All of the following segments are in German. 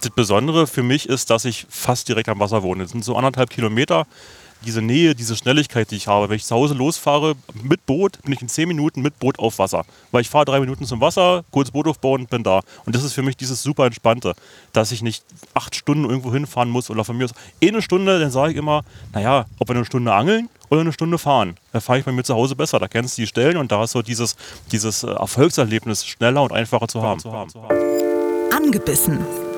Das Besondere für mich ist, dass ich fast direkt am Wasser wohne. Das sind so anderthalb Kilometer. Diese Nähe, diese Schnelligkeit, die ich habe. Wenn ich zu Hause losfahre mit Boot, bin ich in zehn Minuten mit Boot auf Wasser. Weil ich fahre drei Minuten zum Wasser, kurz Boot aufbauen, bin da. Und das ist für mich dieses super Entspannte, dass ich nicht acht Stunden irgendwo hinfahren muss oder von mir aus eine Stunde, dann sage ich immer, naja, ob wir eine Stunde angeln oder eine Stunde fahren. Da fahre ich bei mir zu Hause besser. Da kennst du die Stellen und da ist so dieses, dieses äh, Erfolgserlebnis schneller und einfacher zu haben. Angebissen.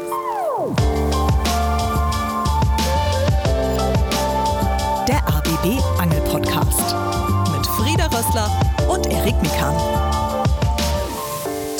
Der ABB Angel Podcast mit Frieda Rössler und Erik Mikan.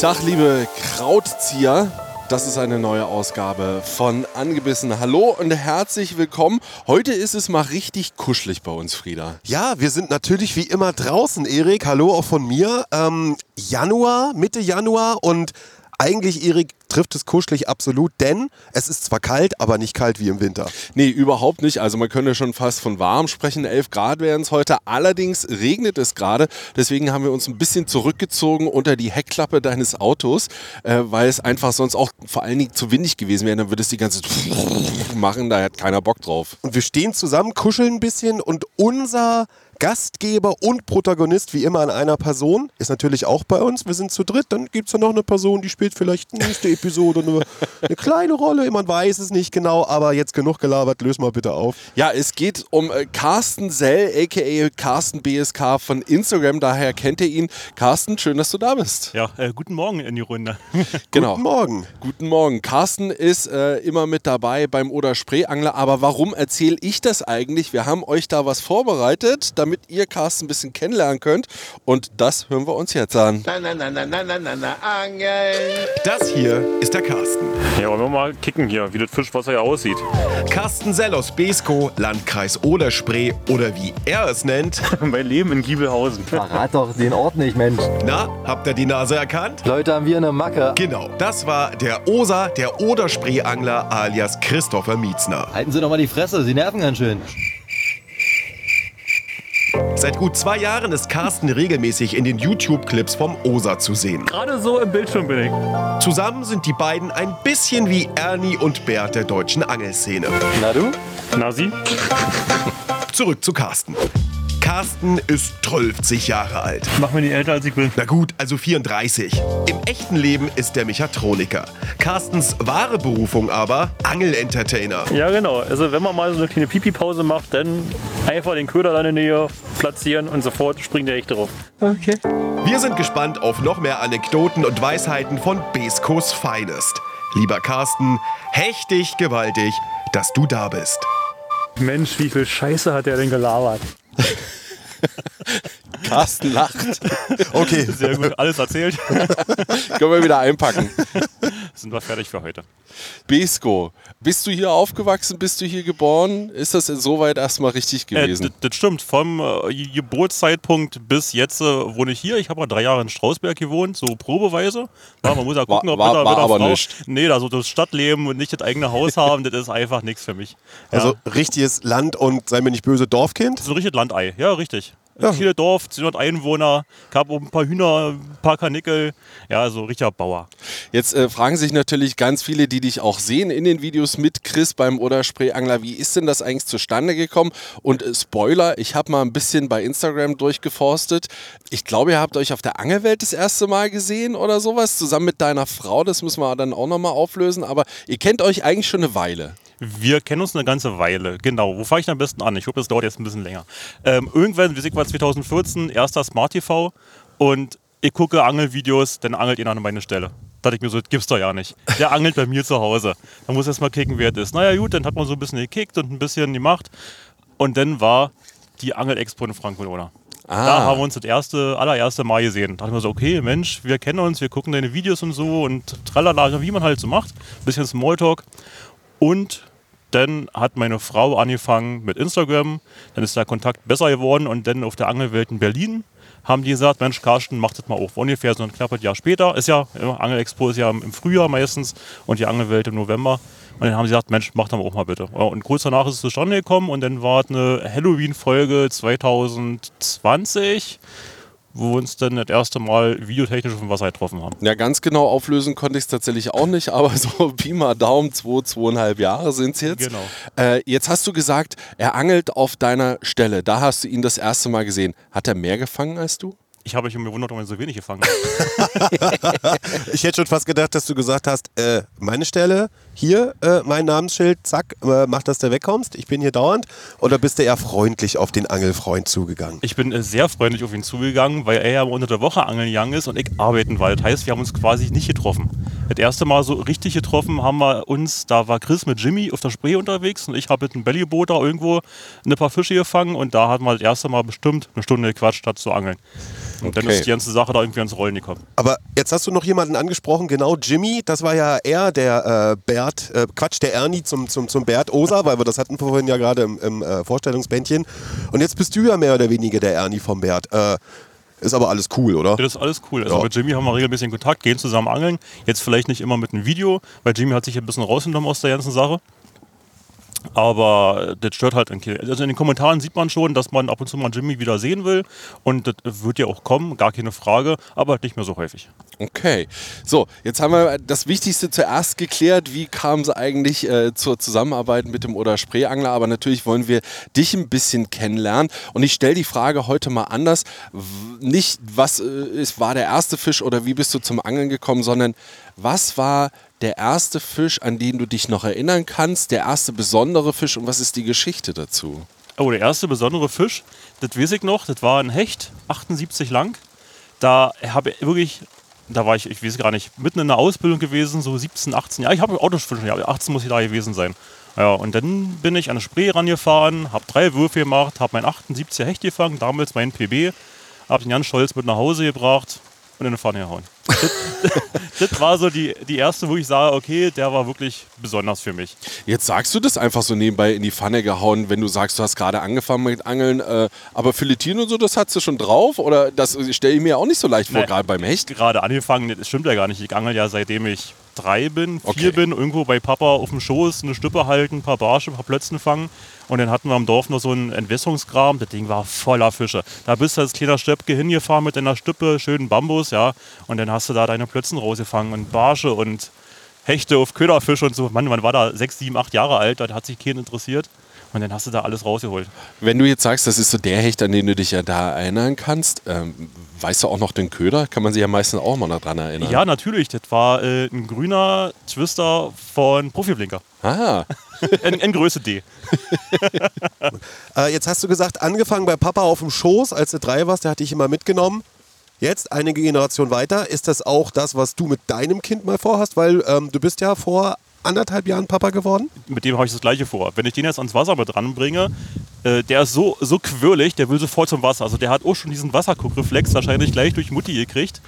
Tag, liebe Krautzieher. Das ist eine neue Ausgabe von Angebissen. Hallo und herzlich willkommen. Heute ist es mal richtig kuschelig bei uns, Frieda. Ja, wir sind natürlich wie immer draußen, Erik. Hallo auch von mir. Ähm, Januar, Mitte Januar und eigentlich, Erik, trifft es kuschelig absolut, denn es ist zwar kalt, aber nicht kalt wie im Winter. Nee, überhaupt nicht. Also man könnte schon fast von warm sprechen. 11 Grad wären es heute. Allerdings regnet es gerade. Deswegen haben wir uns ein bisschen zurückgezogen unter die Heckklappe deines Autos, äh, weil es einfach sonst auch vor allen Dingen zu windig gewesen wäre. Dann würde es die ganze machen. Da hat keiner Bock drauf. Und wir stehen zusammen, kuscheln ein bisschen und unser Gastgeber und Protagonist wie immer an einer Person. Ist natürlich auch bei uns. Wir sind zu dritt. Dann gibt es ja noch eine Person, die spielt vielleicht nächste Episode eine, eine kleine Rolle. Man weiß es nicht genau, aber jetzt genug gelabert. Löse mal bitte auf. Ja, es geht um äh, Carsten Sell, a.k.a. Carsten BSK von Instagram. Daher kennt ihr ihn. Carsten, schön, dass du da bist. Ja, äh, guten Morgen in die Runde. genau. Guten Morgen. Guten Morgen. Carsten ist äh, immer mit dabei beim Oder Spreeangler. Aber warum erzähle ich das eigentlich? Wir haben euch da was vorbereitet, damit ihr Carsten ein bisschen kennenlernen könnt. Und das hören wir uns jetzt an. Na, na, na, na, na, na, na, na, Angeln. Das hier ist der Carsten. Ja, wollen wir mal kicken hier, wie das Fischwasser ja aussieht. Carsten Sell aus Besko, Landkreis Oder-Spree oder wie er es nennt. mein Leben in Giebelhausen. Verrat doch den Ort nicht, Mensch. Na, habt ihr die Nase erkannt? Leute, haben wir eine Macke. Genau, das war der Osa, der Oder-Spree-Angler alias Christopher Mietzner. Halten Sie doch mal die Fresse, Sie nerven ganz schön. Seit gut zwei Jahren ist Carsten regelmäßig in den YouTube-Clips vom Osa zu sehen. Gerade so im Bildschirm bin ich. Zusammen sind die beiden ein bisschen wie Ernie und Bert der deutschen Angelszene. Na du? Na sie? Zurück zu Carsten. Carsten ist 12 Jahre alt. Mach mir die älter als ich bin. Na gut, also 34. Im echten Leben ist der Mechatroniker. Carstens wahre Berufung aber Angel-Entertainer. Ja, genau. Also wenn man mal so eine kleine Pipi-Pause macht, dann einfach den Köder in der Nähe platzieren und sofort springt der echt drauf. Okay. Wir sind gespannt auf noch mehr Anekdoten und Weisheiten von Beskos Finest. Lieber Carsten, hechtig gewaltig, dass du da bist. Mensch, wie viel Scheiße hat der denn gelabert? Carsten lacht. Okay. Sehr gut, alles erzählt. Können wir wieder einpacken. Sind wir fertig für heute. Besko, bist du hier aufgewachsen? Bist du hier geboren? Ist das insoweit erstmal richtig Äh, gewesen? das- das stimmt. Vom äh, Geburtszeitpunkt bis jetzt äh, wohne ich hier. Ich habe mal drei Jahre in Strausberg gewohnt, so probeweise. Ja, man muss ja gucken, War- ob war- mit der, war mit der aber Frau. nicht. Nee, also das Stadtleben und nicht das eigene Haus haben, das ist einfach nichts für mich. Ja. Also richtiges Land und sei mir nicht böse, Dorfkind. Ein richtiges Landei, ja, richtig. Ja. Viele Dorf, 200 Einwohner, gab auch ein paar Hühner, ein paar Kanickel. Ja, so richtiger Bauer. Jetzt äh, fragen sich natürlich ganz viele, die dich auch sehen in den Videos mit Chris beim Oder Spreeangler, wie ist denn das eigentlich zustande gekommen? Und äh, Spoiler, ich habe mal ein bisschen bei Instagram durchgeforstet. Ich glaube, ihr habt euch auf der Angelwelt das erste Mal gesehen oder sowas, zusammen mit deiner Frau. Das müssen wir dann auch nochmal auflösen. Aber ihr kennt euch eigentlich schon eine Weile. Wir kennen uns eine ganze Weile, genau. Wo fange ich denn am besten an? Ich hoffe, das dauert jetzt ein bisschen länger. Ähm, irgendwann, wie ich war 2014, erster Smart TV und ich gucke Angelvideos, dann angelt ihn an meine Stelle. Da dachte ich mir so, das gibt's doch ja nicht. Der angelt bei mir zu Hause. Da muss erst mal kicken, wer das ist. Naja, gut, dann hat man so ein bisschen gekickt und ein bisschen gemacht. Und dann war die Angel-Expo in Frankfurt, oder? Da haben wir uns das erste, allererste Mal gesehen. Da dachte ich mir so, okay, Mensch, wir kennen uns, wir gucken deine Videos und so und tralala, wie man halt so macht. Bisschen Smalltalk. Und dann hat meine Frau angefangen mit Instagram, dann ist der Kontakt besser geworden und dann auf der Angelwelt in Berlin haben die gesagt, Mensch, Carsten, mach das mal auf. Ungefähr so ein knappes Jahr später, ist ja, ja Angelexpo ist ja im Frühjahr meistens und die Angelwelt im November. Und dann haben sie gesagt, Mensch, mach das mal auch mal bitte. Und kurz danach ist es zustande gekommen und dann war es eine Halloween-Folge 2020. wo wir uns dann das erste Mal videotechnisch auf dem Wasser getroffen haben. Ja, ganz genau auflösen konnte ich es tatsächlich auch nicht, aber so Pi mal Daumen, zwei, zweieinhalb Jahre sind es jetzt. Genau. Äh, jetzt hast du gesagt, er angelt auf deiner Stelle. Da hast du ihn das erste Mal gesehen. Hat er mehr gefangen als du? Ich habe mich gewundert, warum er so wenig gefangen hat. Ich hätte schon fast gedacht, dass du gesagt hast, äh, meine Stelle, hier, äh, mein Namensschild, zack, äh, mach, dass du wegkommst, ich bin hier dauernd. Oder bist du eher freundlich auf den Angelfreund zugegangen? Ich bin äh, sehr freundlich auf ihn zugegangen, weil er ja unter der Woche angeln gegangen ist und ich arbeiten war. Das heißt, wir haben uns quasi nicht getroffen. Das erste Mal so richtig getroffen haben wir uns, da war Chris mit Jimmy auf der Spree unterwegs und ich habe mit einem Bellyboot da irgendwo ein paar Fische gefangen und da hatten wir das erste Mal bestimmt eine Stunde gequatscht, statt zu angeln. Und dann Okay. ist die ganze Sache da irgendwie ans Rollen gekommen. Aber jetzt hast du noch jemanden angesprochen, genau Jimmy, das war ja er, der äh, Bert, äh, Quatsch, der Ernie zum, zum, zum Bert Osa, weil wir das hatten vorhin ja gerade im, im äh, Vorstellungsbändchen. Und jetzt bist du ja mehr oder weniger der Ernie vom Bert. Äh, ist aber alles cool, oder? Das ist alles cool. Also Ja. mit Jimmy haben wir regelmäßig Kontakt, gehen zusammen angeln. Jetzt vielleicht nicht immer mit einem Video, weil Jimmy hat sich ein bisschen rausgenommen aus der ganzen Sache. Aber das stört halt ein Kill. Also in den Kommentaren sieht man schon, dass man ab und zu mal Jimmy wieder sehen will. Und das wird ja auch kommen, gar keine Frage, aber nicht mehr so häufig. Okay. So, jetzt haben wir das Wichtigste zuerst geklärt. Wie kam es eigentlich äh, zur Zusammenarbeit mit dem Oder Spreeangler? Aber natürlich wollen wir dich ein bisschen kennenlernen. Und ich stelle die Frage heute mal anders. Nicht, was äh, ist, war der erste Fisch oder wie bist du zum Angeln gekommen, sondern was war der erste Fisch, an den du dich noch erinnern kannst? Der erste besondere Fisch und was ist die Geschichte dazu? Oh, der erste besondere Fisch, das weiß ich noch, das war ein Hecht, 78 lang. Da habe ich wirklich, da war ich, ich weiß gar nicht, mitten in der Ausbildung gewesen, so 17, 18 Jahre. Ich habe Autofischen, ja, 18 muss ich da gewesen sein. Ja, und dann bin ich an eine Spree rangefahren, habe drei Würfe gemacht, habe mein 78er Hecht gefangen, damals mein PB, habe den ganz stolz mit nach Hause gebracht und in eine Pfanne gehauen. Das, das war so die, die erste, wo ich sage, okay, der war wirklich besonders für mich. Jetzt sagst du das einfach so nebenbei in die Pfanne gehauen, wenn du sagst, du hast gerade angefangen mit Angeln. Äh, aber Filetieren und so, das hast du schon drauf? Oder das stelle ich mir auch nicht so leicht vor, gerade beim Hecht? gerade angefangen, das stimmt ja gar nicht. Ich angel ja seitdem ich drei bin, vier Okay. bin, irgendwo bei Papa auf dem Schoß eine Stüppe halten, ein paar Barsche, ein paar Plötzen fangen. Und dann hatten wir am Dorf noch so einen Entwässerungsgraben, das Ding war voller Fische. Da bist du als kleiner Stöpke hingefahren mit deiner Stüppe, schönen Bambus, ja. Und dann hast du da deine Plötzen rausgefangen und Barsche und Hechte auf Köderfisch und so. Mann, man war da sechs, sieben, acht Jahre alt, da hat sich keinen interessiert. Und dann hast du da alles rausgeholt. Wenn du jetzt sagst, das ist so der Hecht, an den du dich ja da erinnern kannst, ähm, weißt du auch noch den Köder? Kann man sich ja meistens auch mal daran erinnern. Ja, natürlich, das war äh, ein grüner Twister von Profiblinker. Ah, In, in Größe D. Äh, jetzt hast du gesagt, angefangen bei Papa auf dem Schoß, als du drei warst, der hat dich immer mitgenommen. Jetzt, einige Generation weiter, ist das auch das, was du mit deinem Kind mal vorhast? Weil ähm, du bist ja vor anderthalb Jahren Papa geworden. mit dem habe ich das gleiche vor. Wenn ich den jetzt ans Wasser mit ranbringe, äh, der ist so, so quirlig, der will sofort zum Wasser. Also der hat auch schon diesen Wasserguckreflex wahrscheinlich gleich durch Mutti gekriegt.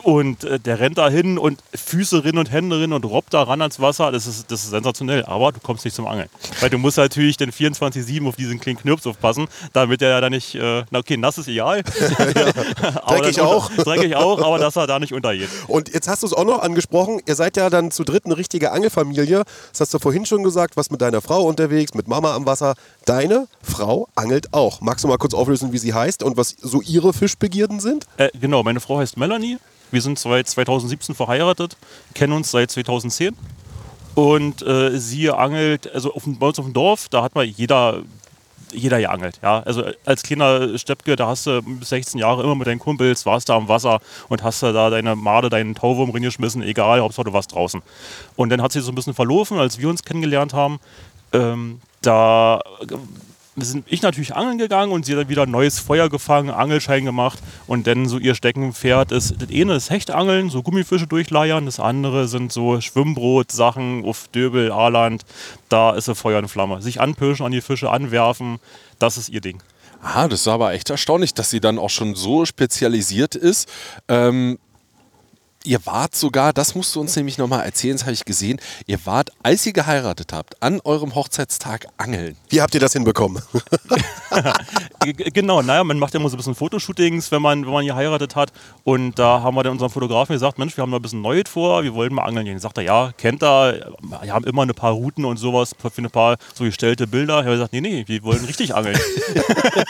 Und äh, der rennt da hin und Füße rin und Hände rin und robbt da ran ans Wasser. Das ist, das ist sensationell. Aber du kommst nicht zum Angeln. Weil du musst natürlich den 24-7 auf diesen kleinen Knirps aufpassen, damit der da nicht, äh, na okay, nass ist egal. Dreckig auch. Dreckig auch, aber dass er da nicht untergeht. Und jetzt hast du es auch noch angesprochen, ihr seid ja dann zu dritt eine richtige Angelfamilie. Das hast du vorhin schon gesagt, was mit deiner Frau unterwegs, mit Mama am Wasser. Deine Frau angelt auch. Magst du mal kurz auflösen, wie sie heißt und was so ihre Fischbegierden sind? Äh, genau, meine Frau heißt Melanie. Wir sind seit 2017 verheiratet, kennen uns seit 2010. Und äh, sie angelt, also auf, bei uns auf dem Dorf, da hat man jeder, jeder geangelt. Ja? Also als kleiner Steppke, da hast du bis 16 Jahre immer mit deinen Kumpels, warst da am Wasser und hast da deine Made, deinen Tauwurm reingeschmissen, egal, Hauptsache du warst draußen. Und dann hat sie so ein bisschen verlaufen, als wir uns kennengelernt haben. Ähm, da sind ich natürlich angeln gegangen und sie hat dann wieder neues Feuer gefangen, Angelschein gemacht und dann so ihr Steckenpferd ist, das eine ist Hechtangeln, so Gummifische durchleiern, das andere sind so Schwimmbrot-Sachen auf Döbel, Aarland, da ist sie Feuer und Flamme. Sich anpirschen, an die Fische anwerfen, das ist ihr Ding. ah, das ist aber echt erstaunlich, dass sie dann auch schon so spezialisiert ist. Ähm, ihr wart sogar, das musst du uns nämlich nochmal erzählen, das habe ich gesehen, ihr wart, als ihr geheiratet habt, an eurem Hochzeitstag angeln. Wie habt ihr das hinbekommen? Genau, naja, man macht ja immer so ein bisschen Fotoshootings, wenn man, wenn man geheiratet hat. Und da haben wir dann unserem Fotografen gesagt, Mensch, wir haben da ein bisschen Neues vor, wir wollten mal angeln gehen. Sagt er, ja, kennt er, wir haben immer ein paar Routen und sowas für ein paar so gestellte Bilder. Ich habe gesagt, nee, nee, wir wollen richtig angeln.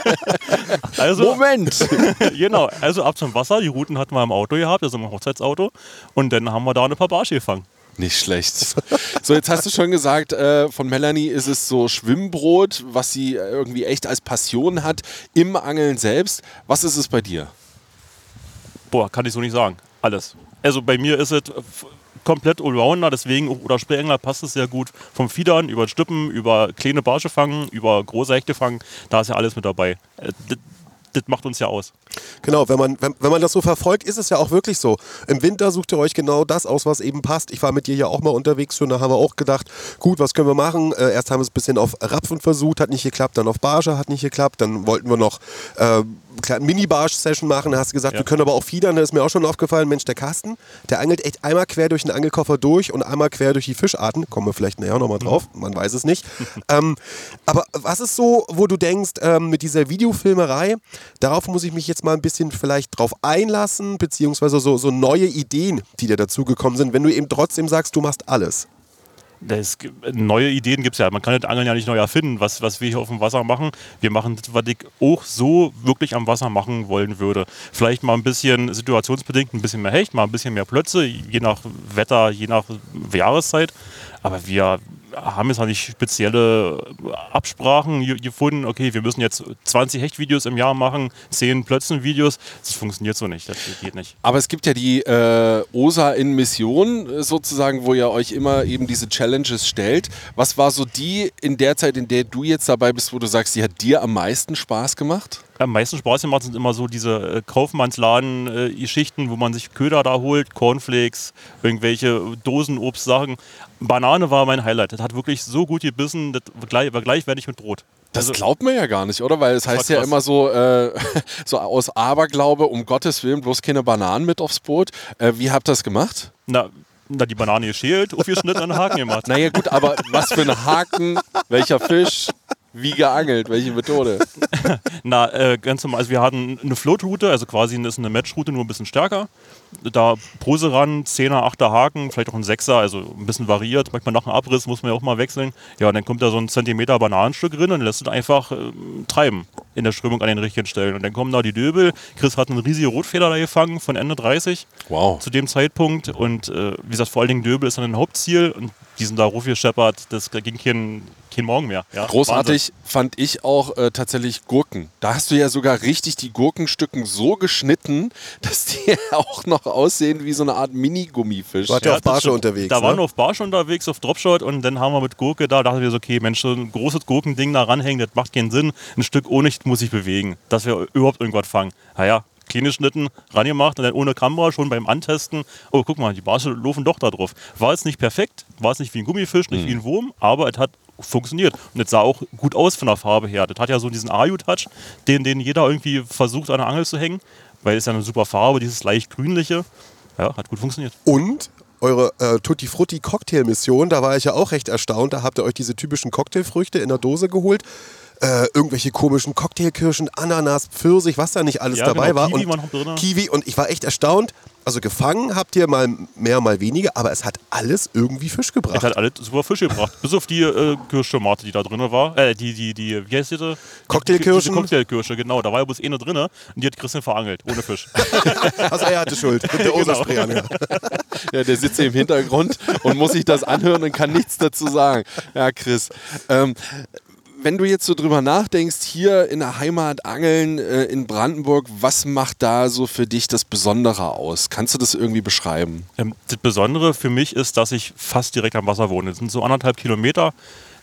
also, Moment! genau, also ab zum Wasser, die Routen hatten wir im Auto gehabt, also im Hochzeitsauto. Und dann haben wir da ein paar Barsche gefangen. Nicht schlecht. So, jetzt hast du schon gesagt, äh, von Melanie ist es so Schwimmbrot, was sie äh, irgendwie echt als Passion hat im Angeln selbst. Was ist es bei dir? Boah, kann ich so nicht sagen. Alles. Also bei mir ist es f- komplett Allrounder, deswegen oder Spreeangler passt es sehr gut. Vom Fiedern über Stippen, über kleine Barsche fangen, über große Hechte fangen, da ist ja alles mit dabei. Das, macht uns ja aus. Genau, wenn man, wenn, wenn man das so verfolgt, ist es ja auch wirklich so. Im Winter sucht ihr euch genau das aus, was eben passt. Ich war mit dir ja auch mal unterwegs schon, da haben wir auch gedacht, gut, was können wir machen? Äh, erst haben wir es ein bisschen auf Rapfen versucht, hat nicht geklappt, dann auf Barsche, hat nicht geklappt, dann wollten wir noch äh, eine Mini-Barsch-Session machen, da hast du gesagt, Ja. wir können aber auch fiedern, da ist mir auch schon aufgefallen, Mensch, der Carsten, der angelt echt einmal quer durch den Angelkoffer durch und einmal quer durch die Fischarten, kommen wir vielleicht näher nochmal drauf, man weiß es nicht. ähm, aber was ist so, wo du denkst, ähm, mit dieser Videofilmerei, darauf muss ich mich jetzt mal ein bisschen vielleicht drauf einlassen, beziehungsweise so, so neue Ideen, die dir dazugekommen sind, wenn du eben trotzdem sagst, du machst alles. Das, neue Ideen gibt es ja. Man kann das Angeln ja nicht neu erfinden, was, was wir hier auf dem Wasser machen. Wir machen das, was ich auch so wirklich am Wasser machen wollen würde. Vielleicht mal ein bisschen situationsbedingt, ein bisschen mehr Hecht, mal ein bisschen mehr Plötze, je nach Wetter, je nach Jahreszeit. Aber wir haben jetzt nicht spezielle Absprachen ge- gefunden. Okay, wir müssen jetzt 20 Hechtvideos im Jahr machen, 10 Plötzenvideos. Das funktioniert so nicht. Das geht nicht. Aber es gibt ja die äh, OSA in Mission äh, sozusagen, wo ihr euch immer eben diese Challenges stellt. Was war so die in der Zeit, in der du jetzt dabei bist, wo du sagst, die hat dir am meisten Spaß gemacht? Am meisten Spaß gemacht sind immer so diese äh, Kaufmannsladen-Geschichten, wo man sich Köder da holt, Cornflakes, irgendwelche Dosenobstsachen. Banane war mein Highlight. Das hat wirklich so gut gebissen, das war gleich, war gleichwertig mit Brot. Das Also- glaubt man ja gar nicht, oder? Weil es heißt ja immer so, äh, so aus Aberglaube, um Gottes Willen, bloß keine Bananen mit aufs Boot. Äh, wie habt ihr das gemacht? Na, na, die Banane geschält, aufgeschnitten einen Haken gemacht. Naja gut, aber was für ein Haken, welcher Fisch, wie geangelt, welche Methode? Na, äh, ganz normal. Also wir hatten eine Floatroute, also quasi ist eine Matchroute, nur ein bisschen stärker. Da Pose ran, 10er, 8er Haken, vielleicht auch ein 6er, also ein bisschen variiert. Manchmal nach einem Abriss muss man ja auch mal wechseln. Ja, und dann kommt da so ein Zentimeter Bananenstück drin und lässt es einfach äh, treiben in der Strömung an den richtigen Stellen. Und dann kommen da die Döbel. Chris hat einen riesigen Rotfeder da gefangen von Ende 30 Wow. zu dem Zeitpunkt. Und äh, wie gesagt, vor allen Dingen Döbel ist dann ein Hauptziel. Und die sind da hochgescheppert, das ging kein, kein Morgen mehr. Ja, Wahnsinn. Großartig fand ich auch äh, tatsächlich Gurken. Da hast du ja sogar richtig die Gurkenstücken so geschnitten, dass die auch noch aussehen wie so eine Art Mini-Gummifisch. Warte. auf das Barsche unterwegs, Da ne? waren wir auf Barsche unterwegs, auf Dropshot und dann haben wir mit Gurke da, dachten wir so, okay, Mensch, so ein großes Gurkending da ranhängen, das macht keinen Sinn. Ein Stück ohne muss ich bewegen, dass wir überhaupt irgendwas fangen. Naja, kleine Schnitten rangemacht und dann ohne Kamera schon beim Antesten. Oh, guck mal, die Barsche laufen doch da drauf. War jetzt nicht perfekt, war es nicht wie ein Gummifisch, nicht wie ein Wurm, aber es hat funktioniert. Und es sah auch gut aus von der Farbe her. Das hat ja so diesen Ayu-Touch, den, den jeder irgendwie versucht an der Angel zu hängen, weil es ja eine super Farbe, dieses leicht grünliche. Ja, hat gut funktioniert. Und eure äh, Tutti Frutti Cocktail-Mission, da war ich ja auch recht erstaunt. Da habt ihr euch diese typischen Cocktailfrüchte in der Dose geholt. Äh, irgendwelche komischen Cocktailkirschen, Ananas, Pfirsich, was da nicht alles Ja, dabei genau, war. Kiwi und war noch drin. Kiwi und ich war echt erstaunt. Also gefangen habt ihr mal mehr, mal weniger, aber es hat alles irgendwie Fisch Es gebracht. hat alles super Fische gebracht. Bis auf die äh, Kirschtomate, die da drin war. Äh, die, die, die, wie heißt diese? Cocktailkirschen? Diese Cocktailkirsche, genau. Da war ja bloß eine drin und die hat Christian verangelt, ohne Fisch. Also er hatte Schuld mit der Genau. Oserspray an. Ja. Ja, der sitzt hier im Hintergrund und muss sich das anhören und kann nichts dazu sagen. Ja, Chris. Ähm, wenn du jetzt so drüber nachdenkst, hier in der Heimat angeln äh, in Brandenburg, was macht da so für dich das Besondere aus? Kannst du das irgendwie beschreiben? Ähm, das Besondere für mich ist, dass ich fast direkt am Wasser wohne. Das sind so anderthalb Kilometer.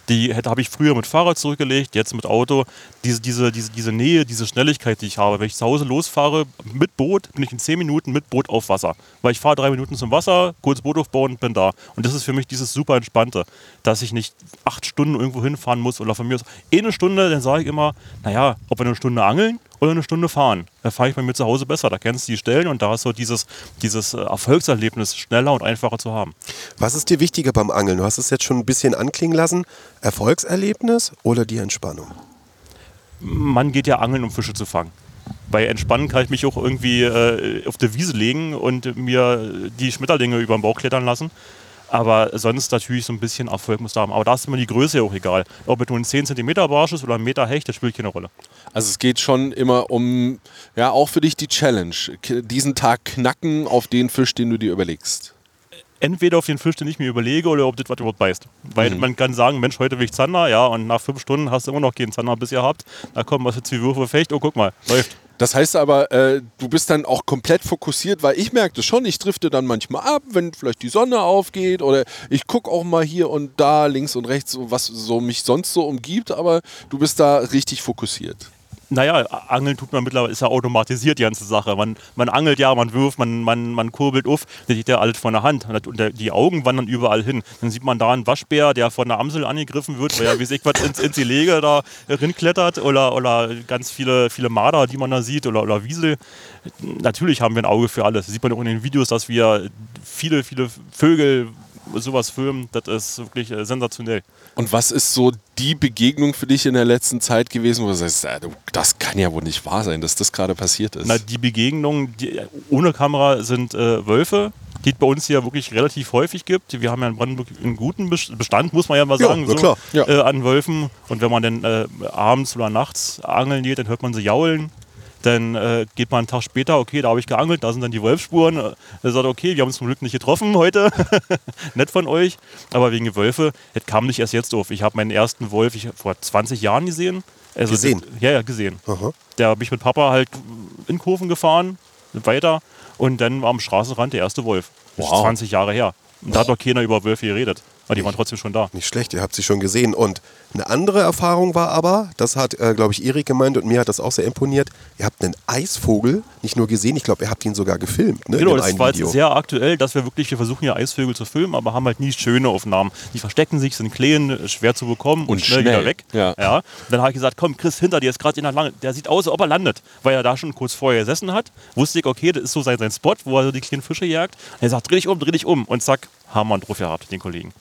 Die habe ich früher mit Fahrrad zurückgelegt, jetzt mit Auto. Diese, diese, diese, diese Nähe, diese Schnelligkeit, die ich habe. Wenn ich zu Hause losfahre mit Boot, bin ich in zehn Minuten mit Boot auf Wasser. Weil ich fahre drei Minuten zum Wasser, kurz Boot aufbauen und bin da. Und das ist für mich dieses super Entspannte, dass ich nicht acht Stunden irgendwo hinfahren muss oder von mir aus eine Stunde, dann sage ich immer, naja, ob wir eine Stunde angeln oder eine Stunde fahren. Da fahre ich bei mir zu Hause besser. Da kennst du die Stellen und da ist so dieses, dieses äh, Erfolgserlebnis schneller und einfacher zu haben. Was ist dir wichtiger beim Angeln? Du hast es jetzt schon ein bisschen anklingen lassen. Erfolgserlebnis oder die Entspannung? man geht ja angeln, um Fische zu fangen. Bei Entspannen kann ich mich auch irgendwie äh, auf die Wiese legen und mir die Schmetterlinge über den Bauch klettern lassen. Aber sonst natürlich so ein bisschen Erfolg muss da haben. Aber da ist mir die Größe auch egal. Ob es nur ein 10 cm Barsch ist oder ein Meter Hecht, das spielt keine Rolle. Also es geht schon immer um, ja, auch für dich die Challenge. Diesen Tag knacken auf den Fisch, den du dir überlegst. Entweder auf den Fisch, den ich mir überlege, oder ob das was überhaupt beißt. Weil man kann sagen, Mensch, heute will ich Zander, ja, und nach fünf Stunden hast du immer noch keinen Zander bisher gehabt. Da kommen was jetzt wie Würfe Fecht, oh guck mal, läuft. Das heißt aber, äh, du bist dann auch komplett fokussiert, weil ich merke das schon, ich drifte dann manchmal ab, wenn vielleicht die Sonne aufgeht oder ich gucke auch mal hier und da links und rechts, was so mich sonst so umgibt, aber du bist da richtig fokussiert. Naja, Angeln tut man mittlerweile, ist ja automatisiert die ganze Sache. Man, man angelt ja, man wirft, man, man, man kurbelt auf, das geht ja alles von der Hand. Und die Augen wandern überall hin. Dann sieht man da einen Waschbär, der von der Amsel angegriffen wird, weil er, wie weiß ich was, ins, ins Gelege da rinklettert oder, oder ganz viele, viele Marder, die man da sieht oder, oder Wiesel. Natürlich haben wir ein Auge für alles. Das sieht man auch in den Videos, dass wir viele, viele Vögel sowas filmen. Das ist wirklich äh, sensationell. Und was ist so die Begegnung für dich in der letzten Zeit gewesen, wo du sagst, äh, das kann ja wohl nicht wahr sein, dass das gerade passiert ist? Na, die Begegnungen die, ohne Kamera sind äh, Wölfe, die es bei uns hier wirklich relativ häufig gibt. Wir haben ja in Brandenburg einen guten Bes- Bestand, muss man ja mal Ja, sagen, na so, ja. Äh, an Wölfen. Und wenn man dann äh, abends oder nachts angeln geht, dann hört man sie jaulen. Dann äh, geht man einen Tag später, okay, da habe ich geangelt, da sind dann die Wolfsspuren. Äh, Er sagt, okay, wir haben uns zum Glück nicht getroffen heute. Nett von euch. Aber wegen der Wölfe, das kam nicht erst jetzt auf. Ich habe meinen ersten Wolf ich, vor 20 Jahren gesehen. Also, Gesehen? Das, ja, ja, gesehen. Aha. Da habe ich mit Papa halt in Kurven gefahren, weiter. Und dann war am Straßenrand der erste Wolf. Das ist Wow. 20 Jahre her. Und da hat doch keiner über Wölfe geredet. Aber die waren trotzdem schon da. Nicht schlecht, ihr habt sie schon gesehen. Und eine andere Erfahrung war aber, das hat, äh, glaube ich, Erik gemeint und mir hat das auch sehr imponiert. Ihr habt einen Eisvogel nicht nur gesehen, ich glaube, ihr habt ihn sogar gefilmt. Ne, Genau, in das war Video. jetzt sehr aktuell, dass wir wirklich, wir versuchen ja Eisvögel zu filmen, aber haben halt nie schöne Aufnahmen. Die verstecken sich, sind klein, schwer zu bekommen und, Und schnell, schnell, wieder weg. ja. Ja. Und dann habe ich gesagt, komm, Chris, hinter dir ist gerade jemand lange, der sieht aus, als ob er landet, weil er da schon kurz vorher gesessen hat. Wusste ich, okay, das ist so sein, sein Spot, wo er so die kleinen Fische jagt. Und er sagt, dreh dich um, dreh dich um. Und zack, haben wir einen drauf gehabt, den Kollegen.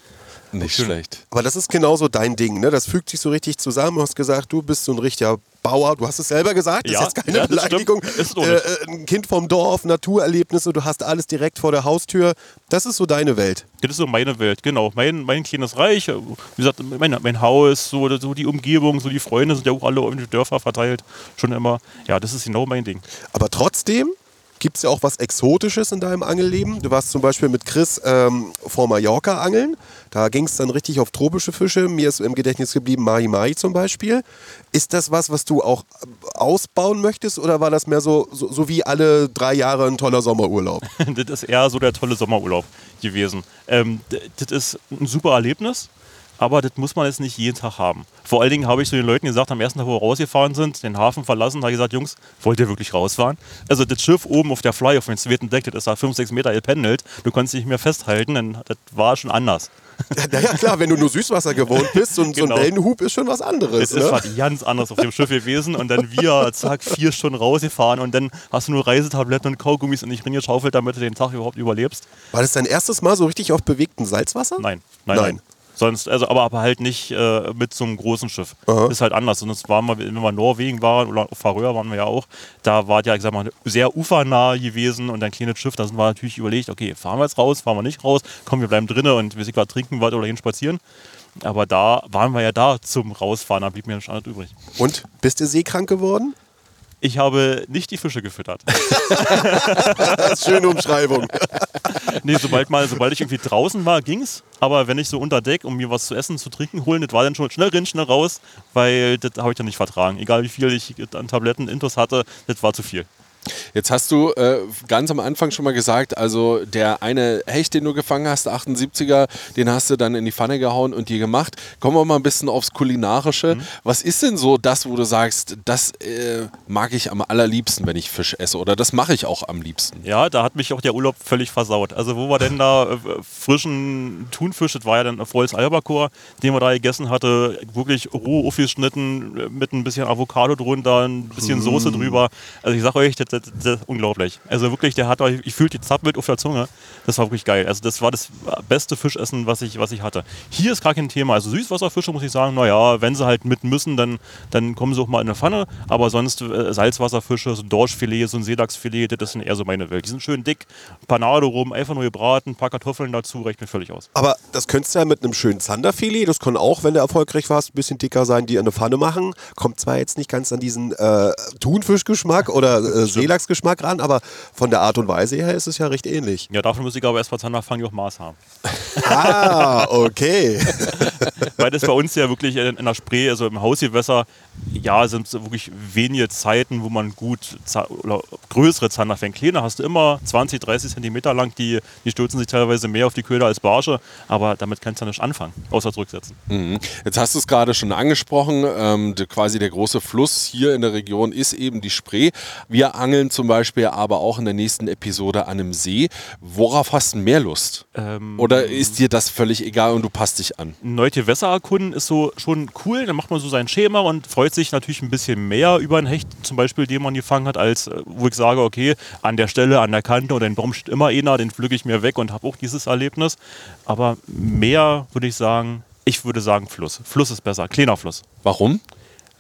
Nicht schlecht. Aber das ist genauso dein Ding, ne? Das fügt sich so richtig zusammen. Du hast gesagt, du bist so ein richtiger Bauer. Du hast es selber gesagt, das Ja, ist jetzt keine ja, Beleidigung. Äh, äh, ein Kind vom Dorf, Naturerlebnisse, du hast alles direkt vor der Haustür. Das ist so deine Welt. Das ist so meine Welt, genau. Mein, mein kleines Reich, äh, wie gesagt, mein, mein Haus, so, so die Umgebung, so die Freunde sind ja auch alle in die Dörfer verteilt, schon immer. Ja, das ist genau mein Ding. Aber trotzdem gibt es ja auch was Exotisches in deinem Angelleben. Du warst zum Beispiel mit Chris ähm, vor Mallorca angeln. Da ging es dann richtig auf tropische Fische. Mir ist im Gedächtnis geblieben Mahi Mahi zum Beispiel. Ist das was, was du auch äh, ausbauen möchtest oder war das mehr so, so, so wie alle drei Jahre ein toller Sommerurlaub? das ist eher so der tolle Sommerurlaub gewesen. Ähm, das ist ein super Erlebnis, aber das muss man jetzt nicht jeden Tag haben. Vor allen Dingen habe ich zu den Leuten gesagt, am ersten Tag, wo wir rausgefahren sind, den Hafen verlassen, habe ich gesagt, Jungs, wollt ihr wirklich rausfahren? Also das Schiff oben auf der Fly, auf dem zweiten Deck, das ist da 5, 6 Meter gependelt, du konntest dich nicht mehr festhalten, denn das war schon anders. naja, klar, wenn du nur Süßwasser gewohnt bist, so, ein- so ein Genau. Wellenhub ist schon was anderes. Es ist Ne? was ganz anderes auf dem Schiff gewesen und dann wir, zack, vier Stunden rausgefahren und dann hast du nur Reisetabletten und Kaugummis und ich bin geschaufelt, damit du den Tag überhaupt überlebst. War das dein erstes Mal so richtig auf bewegtem Salzwasser? Nein, nein, Nein. nein. Sonst, also, aber, aber halt nicht äh, mit so einem großen Schiff. Ist halt anders. Sonst waren wir, wenn wir in Norwegen waren oder auf Färöer waren wir ja auch, da war ja, ich sag mal, sehr ufernah gewesen und ein kleines Schiff, da sind wir natürlich überlegt, okay, fahren wir jetzt raus, fahren wir nicht raus, komm, wir bleiben drinnen und wir sind gerade trinken was oder hin spazieren. Aber da waren wir ja da zum Rausfahren, da blieb mir ein Standard übrig. Und bist du seekrank geworden? Ich habe nicht die Fische gefüttert. Das ist schöne Umschreibung. nee, sobald, mal, sobald ich irgendwie draußen war, ging's. Aber wenn ich so unter Deck, um mir was zu essen, zu trinken holen, das war dann schon schnell rein, schnell raus, weil das habe ich dann nicht vertragen. Egal wie viel ich an Tabletten Intus hatte, das war zu viel. Jetzt hast du äh, ganz am Anfang schon mal gesagt, also der eine Hecht, den du gefangen hast, 78er, den hast du dann in die Pfanne gehauen und dir gemacht. Kommen wir mal ein bisschen aufs Kulinarische. Was ist denn so das, wo du sagst, das äh, mag ich am allerliebsten, wenn ich Fisch esse oder das mache ich auch am liebsten? Ja, da hat mich auch der Urlaub völlig versaut. Also wo war denn da äh, frischen Thunfisch, das war ja dann volles Albacore, den wir da gegessen hatte, wirklich roh aufgeschnitten, äh, mit ein bisschen Avocado drunter, ein bisschen Soße drüber. Also ich sag euch, das, das, das ist unglaublich. Also wirklich, der hat euch, ich fühlte die Zappelt auf der Zunge. Das war wirklich geil. Also das war das beste Fischessen, was ich, was ich hatte. Hier ist gar kein Thema. Also Süßwasserfische muss ich sagen, naja, wenn sie halt mit müssen, dann, dann kommen sie auch mal in eine Pfanne. Aber sonst äh, Salzwasserfische, so ein Dorschfilet, so ein Seelachsfilet, das sind eher so meine Welt. Die sind schön dick, Panade rum, einfach nur gebraten, ein paar Kartoffeln dazu, reicht mir völlig aus. Aber das könntest du ja mit einem schönen Zanderfilet, das kann auch, wenn du erfolgreich warst, ein bisschen dicker sein, die in eine Pfanne machen. Kommt zwar jetzt nicht ganz an diesen äh, Thunfischgeschmack oder äh, Seelachsgeschmack ran, aber von der Art und Weise her ist es ja recht ähnlich. Ja, davon muss ich aber erst mal Zander fangen, die auch Maß haben. Ah, okay. Weil das bei uns ja wirklich in, in der Spree, also im Hausgewässer, ja, sind so wirklich wenige Zeiten, wo man gut oder größere Zander fängt. Kleine hast du immer 20, 30 Zentimeter lang, die, die stürzen sich teilweise mehr auf die Köder als Barsche, aber damit kannst du ja nicht anfangen, außer zurücksetzen. Mhm. Jetzt hast du es gerade schon angesprochen, ähm, de, quasi der große Fluss hier in der Region ist eben die Spree. Wir angeln zum Beispiel aber auch in der nächsten Episode an einem See. Worauf hast du mehr Lust? Ähm, Oder ist dir das völlig egal und du passt dich an? Neue Gewässer erkunden ist so schon cool. Dann macht man so sein Schema und freut sich natürlich ein bisschen mehr über einen Hecht, zum Beispiel, den man gefangen hat, als äh, wo ich sage, okay, an der Stelle, an der Kante oder den Baum steht immer einer, den pflücke ich mir weg und habe auch dieses Erlebnis. Aber mehr würde ich sagen, ich würde sagen Fluss. Fluss ist besser, kleiner Fluss. Warum?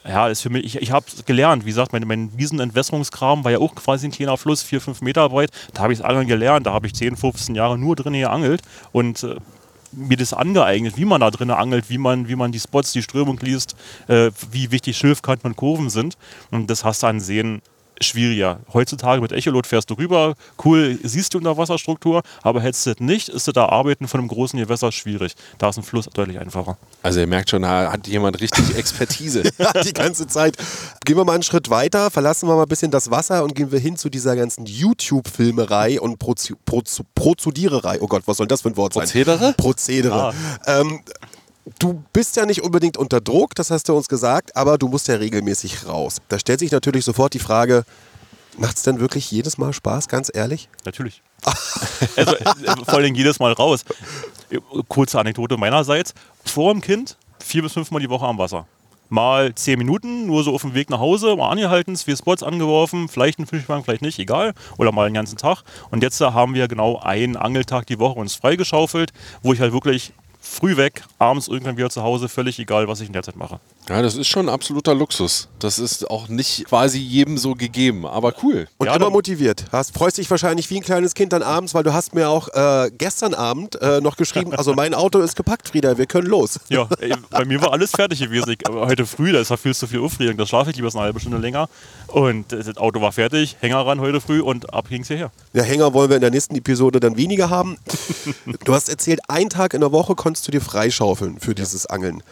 Ja, ist für mich, ich, ich habe gelernt, wie gesagt, mein, mein Wiesenentwässerungskram war ja auch quasi ein kleiner Fluss, 4, 5 Meter breit. Da habe ich es angeln gelernt, da habe ich 10, 15 Jahre nur drin geangelt und äh, mir das angeeignet, wie man da drin angelt, wie man, wie man die Spots, die Strömung liest, äh, wie wichtig Schilfkanten und Kurven sind. Und das hast du an Seen schwieriger. Heutzutage mit Echolot fährst du rüber, cool, siehst du Unterwasserstruktur, aber hättest du das nicht, ist das da Arbeiten von einem großen Gewässer schwierig. Da ist ein Fluss deutlich einfacher. Also ihr merkt schon, da hat jemand richtig Expertise. Die ganze Zeit. Gehen wir mal einen Schritt weiter, verlassen wir mal ein bisschen das Wasser und gehen wir hin zu dieser ganzen YouTube-Filmerei und Prozu Prozu Prozediererei. Oh Gott, was soll das für ein Wort sein? Prozedere? Prozedere. Ähm, du bist ja nicht unbedingt unter Druck, das hast du uns gesagt, aber du musst ja regelmäßig raus. Da stellt sich natürlich sofort die Frage, macht es denn wirklich jedes Mal Spaß, ganz ehrlich? Natürlich. also äh, vor allem jedes Mal raus. Kurze Anekdote meinerseits. Vor dem Kind vier bis fünfmal die Woche am Wasser. Mal zehn Minuten, nur so auf dem Weg nach Hause, mal angehalten, vier Spots angeworfen, vielleicht einen Fischfang, vielleicht nicht, egal. Oder mal den ganzen Tag. Und jetzt äh, haben wir genau einen Angeltag die Woche uns freigeschaufelt, wo ich halt wirklich früh weg, abends irgendwann wieder zu Hause, völlig egal, was ich in der Zeit mache. Ja, das ist schon absoluter Luxus. Das ist auch nicht quasi jedem so gegeben, aber cool. Und Ja, immer motiviert. Hast, freust dich wahrscheinlich wie ein kleines Kind dann abends, weil du hast mir auch äh, gestern Abend äh, noch geschrieben, also mein Auto ist gepackt, Frieda, wir können los. Ja, ey, bei mir war alles fertig gewesen. Ich, aber heute früh, da ist ja viel zu viel Aufregung. Da schlafe ich lieber so eine halbe Stunde länger. Und äh, das Auto war fertig, Hänger ran heute früh und ab ging's hierher. Ja, Hänger wollen wir in der nächsten Episode dann weniger haben. Du hast erzählt, einen Tag in der Woche konntest du dir freischaufeln für dieses Angeln.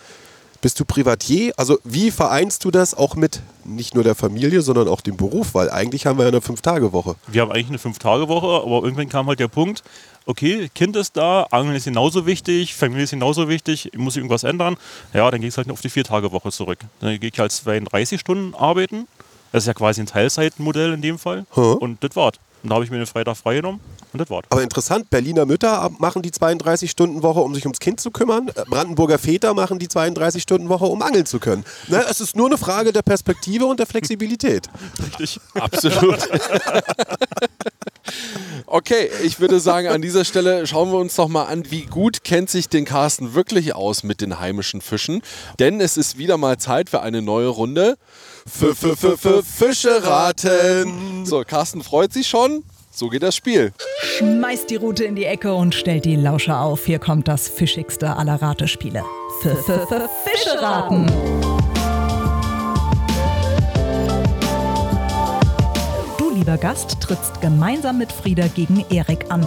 Bist du Privatier? Also wie vereinst du das auch mit nicht nur der Familie, sondern auch dem Beruf? Weil eigentlich haben wir ja eine Fünf-Tage-Woche. Wir haben eigentlich eine Fünf-Tage-Woche, aber irgendwann kam halt der Punkt, okay, Kind ist da, Angeln ist genauso wichtig, Familie ist genauso wichtig, muss ich irgendwas ändern? Ja, dann ging es halt auf die Vier-Tage-Woche zurück. Dann gehe ich halt 32 Stunden arbeiten. Das ist ja quasi ein Teilzeitmodell in dem Fall. Huh. Und das war's. Und da habe ich mir den Freitag freigenommen und das war's. Aber interessant, Berliner Mütter machen die 32-Stunden-Woche, um sich ums Kind zu kümmern. Äh, Brandenburger Väter machen die 32-Stunden-Woche, um angeln zu können. Ne, es ist nur eine Frage der Perspektive und der Flexibilität. Richtig. Absolut. Okay, ich würde sagen, an dieser Stelle schauen wir uns doch mal an, wie gut kennt sich den Carsten wirklich aus mit den heimischen Fischen. Denn es ist wieder mal Zeit für eine neue Runde. F -f -f Fische raten. So, Carsten freut sich schon. So geht das Spiel. Schmeißt die Rute in die Ecke und stellt die Lauscher auf. Hier kommt das fischigste aller Ratespiele. Fische raten. Du, lieber Gast, trittst gemeinsam mit Frieda gegen Erik an.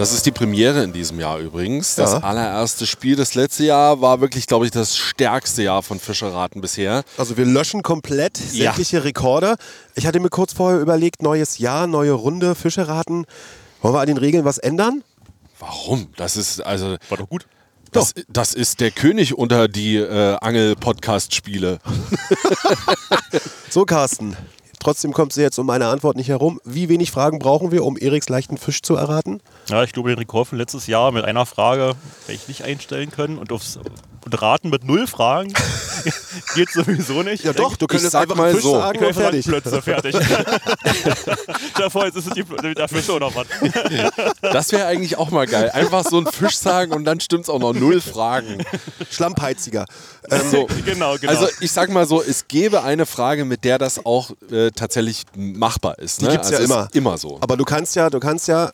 Das ist die Premiere in diesem Jahr übrigens. Das Ja. allererste Spiel. Das letzte Jahr war wirklich, glaube ich, das stärkste Jahr von Fischeraten bisher. Also wir löschen komplett sämtliche Rekorde. Ich hatte mir kurz vorher überlegt, neues Jahr, neue Runde, Fischeraten. Wollen wir an den Regeln was ändern? Warum? Das ist also. War doch gut. Das, das ist der König unter die äh, Angel-Podcast-Spiele. So, Carsten. Trotzdem kommst du jetzt um meine Antwort nicht herum. Wie wenig Fragen brauchen wir, um Eriks leichten Fisch zu erraten? Ja, ich glaube, den Rekord von letztes Jahr mit einer Frage werde ich nicht einstellen können. Und aufs und Raten mit null Fragen geht sowieso nicht. Ja doch, du könntest einfach mal Fisch so. Ich sagen kann und fertig. Plötze, fertig. Stell dir vor, jetzt ist es die, der Fisch oder was. Das wäre eigentlich auch mal geil. Einfach so einen Fisch sagen und dann stimmt's auch noch null Fragen. Schlammpeiziger. So. Genau, genau. Also ich sag mal so, es gäbe eine Frage, mit der das auch äh, tatsächlich machbar ist. Die Ne? gibt's ja also immer. Ist immer so. Aber du kannst ja, du kannst ja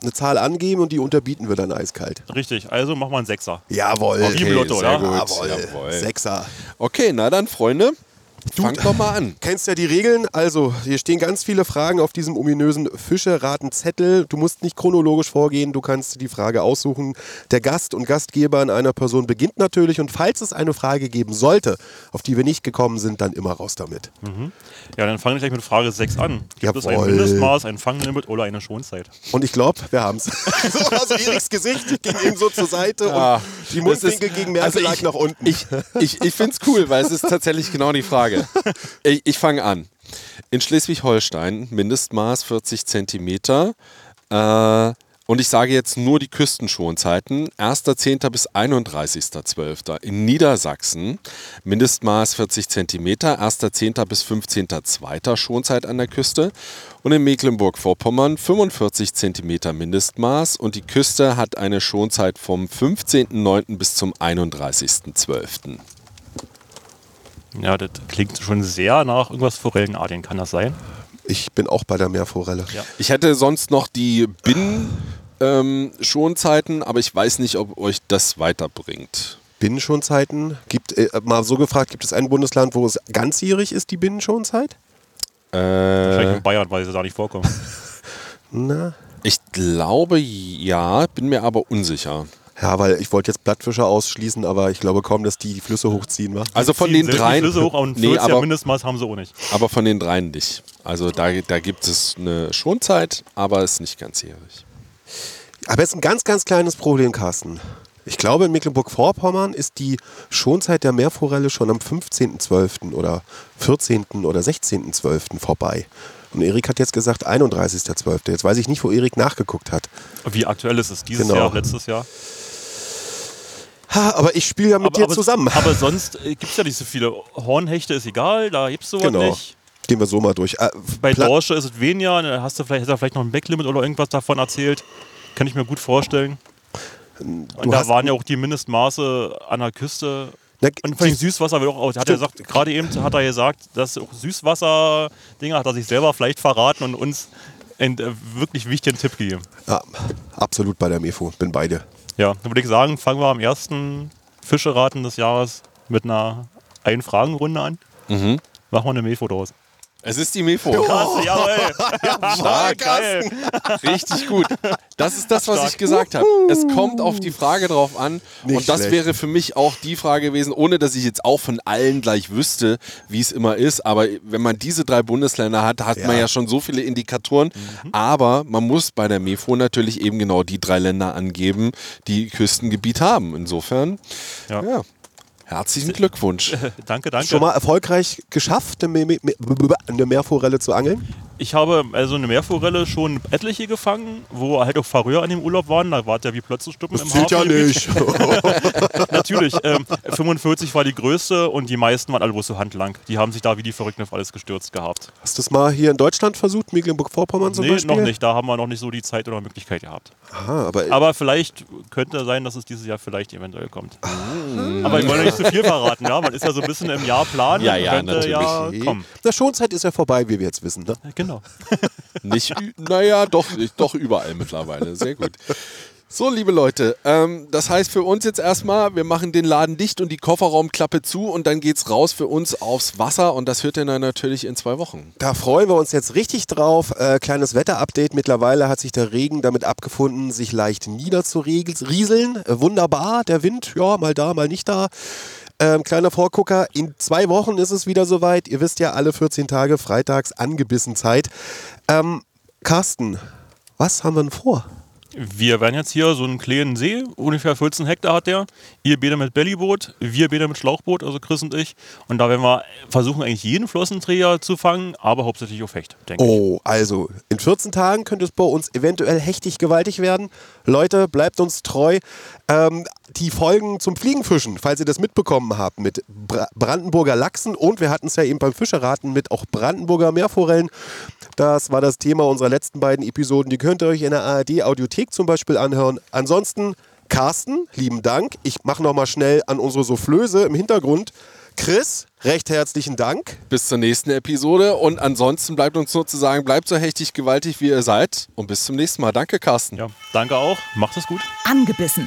eine Zahl angeben und die unterbieten wir dann eiskalt. Richtig, also mach mal einen Sechser. Jawohl. Wie im Lotto, sehr oder? gut. Jawohl. Jawohl. Sechser. Okay, na dann, Freunde, fangt doch mal an. Kennst ja die Regeln. Also, hier stehen ganz viele Fragen auf diesem ominösen Fische-Raten-Zettel. Du musst nicht chronologisch vorgehen, du kannst dir die Frage aussuchen. Der Gast und Gastgeber in einer Person beginnt natürlich. Und falls es eine Frage geben sollte, auf die wir nicht gekommen sind, dann immer raus damit. Ja, dann fange ich gleich mit Frage 6 an. Gibt es ein Jawohl. Mindestmaß, ein Fanglimit oder eine Schonzeit? Und ich glaube, wir haben es. so war so Eriks Gesicht, ging ihm so zur Seite und die Mundwinkel gegen Merkel also lag ich, nach unten. Ich, ich, ich finde es cool, weil es ist tatsächlich genau die Frage. Ich, ich fange an. In Schleswig-Holstein Mindestmaß 40 Zentimeter. Äh, und ich sage jetzt nur die Küstenschonzeiten. 1.10. bis 31.12. In Niedersachsen Mindestmaß 40 Zentimeter. 1.10. bis 15.2. Schonzeit an der Küste. Und in Mecklenburg-Vorpommern 45 Zentimeter Mindestmaß. Und die Küste hat eine Schonzeit vom 15.09. bis zum 31.12. Ja, das klingt schon sehr nach irgendwas Forellenartigen. Kann das sein? Ich bin auch bei der Meerforelle. Ja. Ich hätte sonst noch die Binnen-Schonzeiten, aber ich weiß nicht, ob euch das weiterbringt. Binnenschonzeiten. Gibt, äh, mal so gefragt, gibt es ein Bundesland, wo es ganzjährig ist, die Binnenschonzeit? Wahrscheinlich Äh, in Bayern, weil sie da nicht vorkommen. Na. ich glaube ja, bin mir aber unsicher. Ja, weil ich wollte jetzt Blattfische ausschließen, aber ich glaube kaum, dass die die Flüsse hochziehen, wa? Also von den selbst die dreien. Flüsse hoch und nee, 40er aber, Mindestmaß haben sie auch nicht. aber von den dreien nicht. Also da, da gibt es eine Schonzeit, aber ist nicht ganzjährig. Aber jetzt ein ganz, ganz kleines Problem, Carsten. Ich glaube, in Mecklenburg-Vorpommern ist die Schonzeit der Meerforelle schon am 15.12. oder 14. oder 16.12. vorbei. Und Erik hat jetzt gesagt 31.12. Jetzt weiß ich nicht, wo Erik nachgeguckt hat. Wie aktuell ist es dieses Genau. Jahr, letztes Jahr? Ha, aber ich spiele ja mit dir zusammen. Aber sonst äh, gibt es ja nicht so viele. Hornhechte ist egal, da gibt es sowas genau. nicht. Gehen wir so mal durch. Äh, Bei Pla- Dorsche ist es weniger, da hast du vielleicht, hast du vielleicht noch ein Backlimit oder irgendwas davon erzählt. Kann ich mir gut vorstellen. Und Du da waren ja auch die Mindestmaße an der Küste. Na, Und dem Süßwasser wird auch, hat er gesagt, gerade eben hat er gesagt, dass auch Süßwasser-Dinger hat er sich selber vielleicht verraten und uns einen äh, wirklich wichtigen Tipp gegeben. Ja, absolut bei der Mefo. Bin beide. Ja, dann würde ich sagen, fangen wir am ersten Fischeraten des Jahres mit einer Ein-Fragen-Runde an. Mhm. Machen wir eine Mefo draus. Es ist die Mefo. Krass, jawohl. Stark, geil. Richtig gut. Das ist das, was ich gesagt habe. Es kommt auf die Frage drauf an. Nicht und das schlecht. wäre für mich auch die Frage gewesen, ohne dass ich jetzt auch von allen gleich wüsste, wie es immer ist. Aber wenn man diese drei Bundesländer hat, hat man Ja. ja schon so viele Indikatoren. Aber man muss bei der MEFO natürlich eben genau die drei Länder angeben, die Küstengebiet haben. Insofern, Ja. ja. Herzlichen Glückwunsch. Danke, danke. Schon mal erfolgreich geschafft, eine, Me Me eine Meerforelle zu angeln? Ich habe also eine Meerforelle schon etliche gefangen, wo halt auch Faröer an dem Urlaub waren. Da war ja wie Plötzestuppen im Hafen. nicht. natürlich. Ähm, 45 war die größte und die meisten waren alle bloß so handlang. Die haben sich da wie die Verrückten auf alles gestürzt gehabt. Hast du das mal hier in Deutschland versucht, Mecklenburg-Vorpommern zum nee, Beispiel? noch nicht. Da haben wir noch nicht so die Zeit oder Möglichkeit gehabt. Aha, aber, Aber vielleicht könnte sein, dass es dieses Jahr vielleicht eventuell kommt. Aber ich wollte nicht zu viel verraten. Ja? Man ist ja so ein bisschen im Jahr planen. Ja, ja, könnte natürlich. Ja kommen. Na, Schonzeit ist ja vorbei, wie wir jetzt wissen. Ne? Genau. Nicht, ü- naja, doch, doch überall mittlerweile. Sehr gut. So, liebe Leute, ähm, das heißt für uns jetzt erstmal, wir machen den Laden dicht und die Kofferraumklappe zu und dann geht's raus für uns aufs Wasser und das hört ihr dann natürlich in zwei Wochen. Da freuen wir uns jetzt richtig drauf. Äh, kleines Wetterupdate. Mittlerweile hat sich der Regen damit abgefunden, sich leicht niederzurieseln. Äh, wunderbar. Der Wind, ja, mal da, mal nicht da. Ähm, kleiner Vorgucker. In zwei Wochen ist es wieder soweit. Ihr wisst ja, alle 14 Tage freitags angebissen Zeit. Ähm, Carsten, was haben wir denn vor? Wir werden jetzt hier so einen kleinen See, ungefähr 14 Hektar hat der. Ihr beide mit Bellyboot, wir beide mit Schlauchboot, also Chris und ich. Und da werden wir versuchen, eigentlich jeden Flossenträger zu fangen, aber hauptsächlich auf Hecht, denke ich. Oh, also in 14 Tagen könnte es bei uns eventuell hechtig gewaltig werden. Leute, bleibt uns treu. Ähm, die Folgen zum Fliegenfischen, falls ihr das mitbekommen habt, mit Bra Brandenburger Lachsen und wir hatten es ja eben beim Fischeraten mit auch Brandenburger Meerforellen. Das war das Thema unserer letzten beiden Episoden. Die könnt ihr euch in der ARD-Audiothek zum Beispiel anhören. Ansonsten, Carsten, lieben Dank. Ich mache nochmal schnell an unsere Soufflöse im Hintergrund. Chris, recht herzlichen Dank. Bis zur nächsten Episode und ansonsten bleibt uns nur zu sagen, bleibt so hechtig gewaltig, wie ihr seid und bis zum nächsten Mal. Danke, Carsten. Ja, danke auch. Macht es gut. Angebissen.